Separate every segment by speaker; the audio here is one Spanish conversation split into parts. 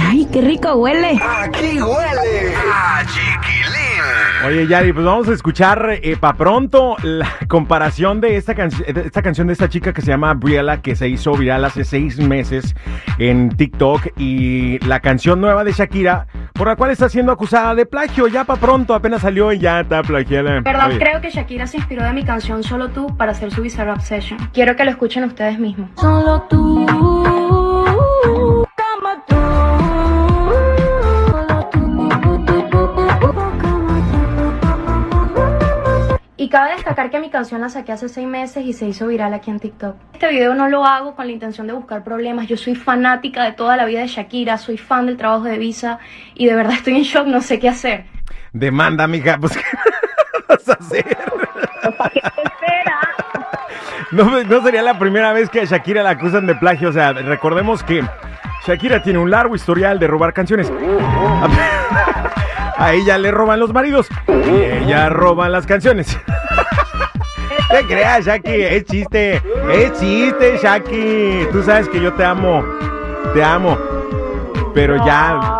Speaker 1: ¡Ay, qué rico huele!
Speaker 2: Aquí huele a chiquilín.
Speaker 3: Oye, Yari, pues vamos a escuchar eh, pa' pronto la comparación de esta, de esta canción de esta chica que se llama Briella, que se hizo viral hace seis meses en TikTok, y la canción nueva de Shakira, por la cual está siendo acusada de plagio. Ya pa' pronto, apenas salió y ya está plagiada. Oye,
Speaker 4: creo que Shakira se inspiró de mi canción Solo tú para hacer su Bizarre Obsession. Quiero que lo escuchen ustedes mismos.
Speaker 1: Solo tú,
Speaker 4: Y cabe destacar que mi canción la saqué hace seis meses y se hizo viral aquí en TikTok. Este video no lo hago con la intención de buscar problemas. Yo soy fanática de toda la vida de Shakira, soy fan del trabajo de Visa y de verdad estoy en shock, no sé qué hacer.
Speaker 3: Demanda, mija, pues ¿qué vas a hacer? No, no sería la primera vez que a Shakira la acusan de plagio. O sea, recordemos que Shakira tiene un largo historial de robar canciones. A ella le roban los maridos y ella roba las canciones. Te creas, Shaki, es chiste, es chiste, Shaki. Tú sabes que yo te amo, te amo. Pero ya.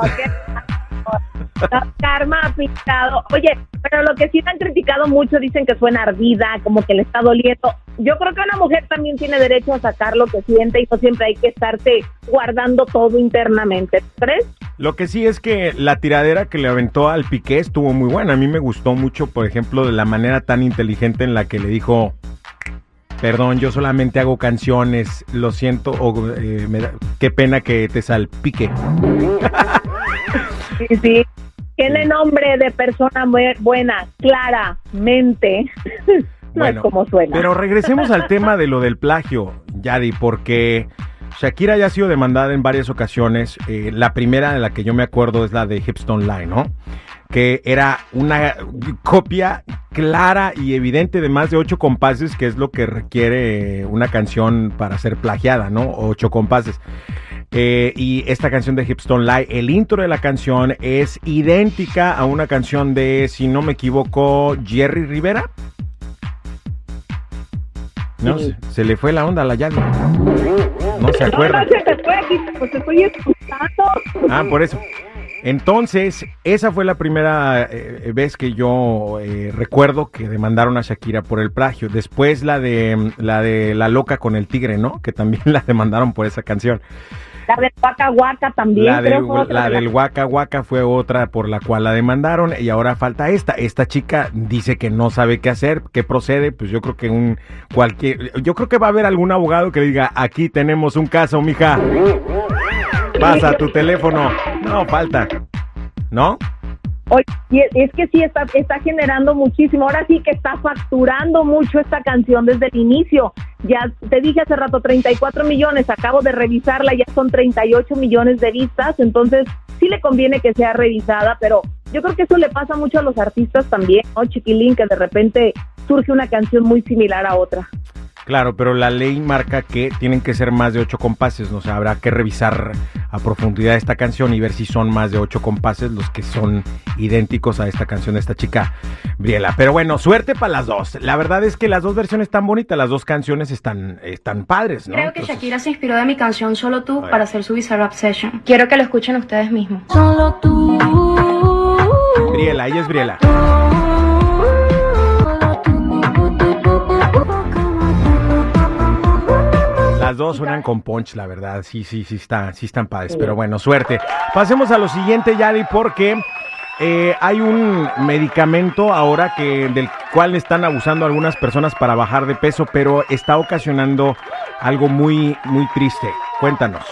Speaker 5: No, karma pintado. Oye, pero lo que sí me han criticado mucho dicen que suena ardida, como que le está doliendo. Yo creo que una mujer también tiene derecho a sacar lo que siente y no siempre hay que estarse guardando todo internamente. ¿tú ¿Crees?
Speaker 3: Lo que sí es que la tiradera que le aventó al Piqué estuvo muy buena. A mí me gustó mucho, por ejemplo, de la manera tan inteligente en la que le dijo, perdón, yo solamente hago canciones, lo siento, o eh, me da- qué pena que te salpique.
Speaker 5: Sí, sí. Tiene nombre de persona buena, claramente. no es como suena.
Speaker 3: Pero regresemos al tema de lo del plagio, Yadi, porque Shakira ya ha sido demandada en varias ocasiones. Eh, la primera de la que yo me acuerdo es la de Hipstone Line, ¿no? Que era una copia clara y evidente de más de ocho compases, que es lo que requiere una canción para ser plagiada, ¿no? Ocho compases. Eh, y esta canción de Hipstone Lie, el intro de la canción es idéntica a una canción de, si no me equivoco, Jerry Rivera. No, se, se le fue la onda a la Yadi. No se acuerda.
Speaker 5: No, no se te fue, aquí, pues te estoy escuchando.
Speaker 3: Ah, por eso. Entonces, esa fue la primera eh, vez que yo eh, recuerdo que demandaron a Shakira por el plagio. Después la de la de la loca con el tigre, ¿no? Que también la demandaron por esa canción.
Speaker 5: La del Waka Waka también.
Speaker 3: La del, la del Waka Waka fue otra por la cual la demandaron y ahora falta esta. Esta chica dice que no sabe qué hacer, qué procede. Pues yo creo que un cualquier, yo creo que va a haber algún abogado que le diga aquí tenemos un caso, mija. Pasa tu teléfono. No falta, ¿no?
Speaker 5: Oye, es que sí está, está generando muchísimo. Ahora sí que está facturando mucho esta canción desde el inicio. Ya te dije hace rato 34 millones, acabo de revisarla, ya son 38 millones de vistas, entonces sí le conviene que sea revisada, pero yo creo que eso le pasa mucho a los artistas también, ¿no? Chiquilín, que de repente surge una canción muy similar a otra.
Speaker 3: Claro, pero la ley marca que tienen que ser más de ocho compases, ¿no? O sea, habrá que revisar a profundidad esta canción y ver si son más de ocho compases los que son idénticos a esta canción de esta chica, Briela. Pero bueno, suerte para las dos. La verdad es que las dos versiones están bonitas, las dos canciones están, están padres, ¿no?
Speaker 4: Creo que
Speaker 3: Entonces,
Speaker 4: Shakira se inspiró de mi canción Solo tú para hacer su Bizarre Obsession. Quiero que lo escuchen ustedes mismos.
Speaker 1: Solo tú.
Speaker 3: Briela, ella es Briela. Las dos suenan con punch, la verdad. Sí, sí, sí, está, sí están padres. Pero bueno, suerte. Pasemos a lo siguiente, Yadi, porque eh, hay un medicamento ahora que del cual están abusando algunas personas para bajar de peso, pero está ocasionando algo muy, muy triste. Cuéntanos.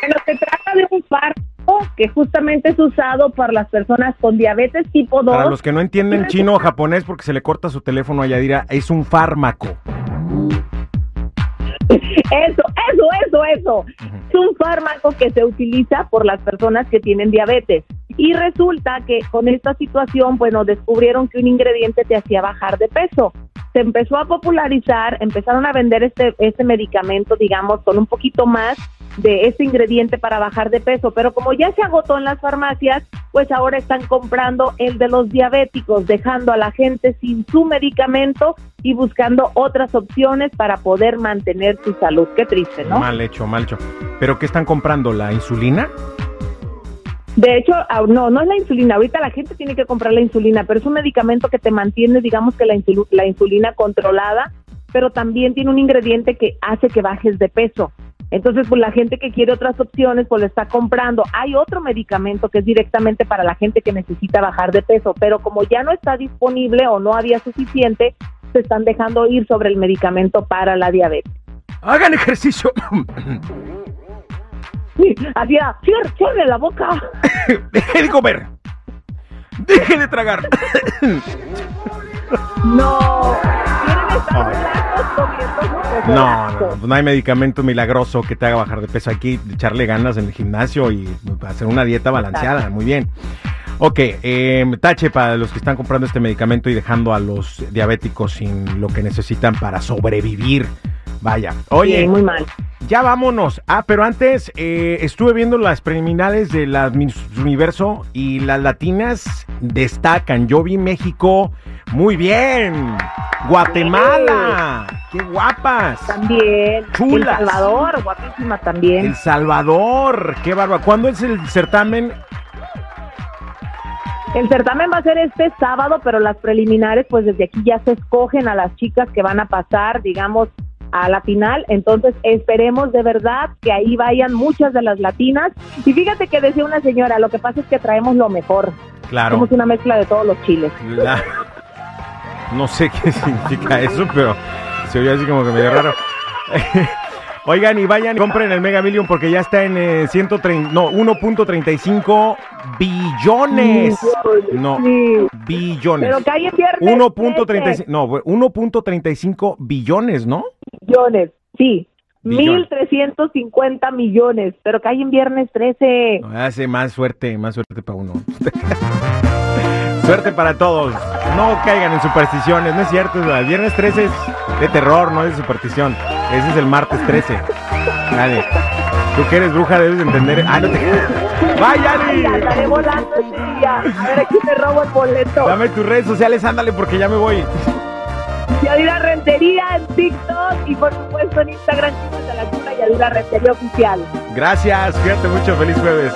Speaker 5: Bueno, se trata de un fármaco que justamente es usado por las personas con diabetes tipo 2.
Speaker 3: Para los que no entienden chino o japonés porque se le corta su teléfono a Yadira, es un fármaco.
Speaker 5: Eso, eso, eso, eso. Es un fármaco que se utiliza por las personas que tienen diabetes. Y resulta que con esta situación, bueno, descubrieron que un ingrediente te hacía bajar de peso. Se empezó a popularizar, empezaron a vender este, este medicamento, digamos, con un poquito más de este ingrediente para bajar de peso, pero como ya se agotó en las farmacias, pues ahora están comprando el de los diabéticos, dejando a la gente sin su medicamento y buscando otras opciones para poder mantener su salud. Qué triste, ¿no?
Speaker 3: Mal hecho, mal hecho. ¿Pero qué están comprando? ¿La insulina?
Speaker 5: De hecho, ah, no, no es la insulina. Ahorita la gente tiene que comprar la insulina, pero es un medicamento que te mantiene, digamos que la, insul- la insulina controlada, pero también tiene un ingrediente que hace que bajes de peso. Entonces, pues la gente que quiere otras opciones, pues lo está comprando. Hay otro medicamento que es directamente para la gente que necesita bajar de peso, pero como ya no está disponible o no había suficiente, se están dejando ir sobre el medicamento para la diabetes.
Speaker 3: Hagan ejercicio.
Speaker 5: Sí, Hacía, cierre, cierre la boca.
Speaker 3: Deje de comer. Deje de tragar.
Speaker 5: No, quieren estar blancos comiendo
Speaker 3: No, no, no hay medicamento milagroso que te haga bajar de peso. Hay que echarle ganas en el gimnasio y hacer una dieta balanceada. Muy bien. Ok, eh, tache para los que están comprando este medicamento y dejando a los diabéticos sin lo que necesitan para sobrevivir. Vaya. Oye,
Speaker 5: Sí, muy mal.
Speaker 3: ya vámonos. Ah, pero antes eh, estuve viendo las preliminares de la Miss Universo y las latinas destacan. Yo vi México muy bien. Guatemala. Qué guapas.
Speaker 5: También.
Speaker 3: Chulas.
Speaker 5: El Salvador, guapísima también.
Speaker 3: El Salvador. Qué bárbaro. ¿Cuándo es el certamen?
Speaker 5: El certamen va a ser este sábado, pero las preliminares, pues desde aquí ya se escogen a las chicas que van a pasar, digamos, a la final. Entonces, esperemos de verdad que ahí vayan muchas de las latinas. Y fíjate que decía una señora, lo que pasa es que traemos lo mejor.
Speaker 3: Claro.
Speaker 5: Somos una mezcla de todos los chiles.
Speaker 3: La- No sé qué significa eso, pero se oye así como que medio raro. Oigan, y vayan, compren el Mega Million porque ya está en eh, 130, no, 1.35 billones. No,
Speaker 5: Sí.
Speaker 3: billones.
Speaker 5: Pero hay en viernes
Speaker 3: 1.35, no, 1.35 billones, ¿no?
Speaker 5: millones. Sí.
Speaker 3: Billones.
Speaker 5: 1.350 millones, pero hay en viernes 13.
Speaker 3: No, hace más suerte, más suerte para uno. suerte para todos. No caigan en supersticiones, no es cierto. El viernes 13 es de terror, no de superstición. Ese es el martes 13. Dale. Tú que eres bruja debes de entender. Ah, no te. ¡Vaya,
Speaker 5: Ay, andaré volando ese día. A ver, aquí me robo el boleto.
Speaker 3: Dame tus redes sociales, ándale, porque ya me voy.
Speaker 5: Yadira Rentería en TikTok y por supuesto en Instagram, chicos de la Cuna, Yadira Rentería Oficial.
Speaker 3: Gracias, cuídate mucho, feliz jueves.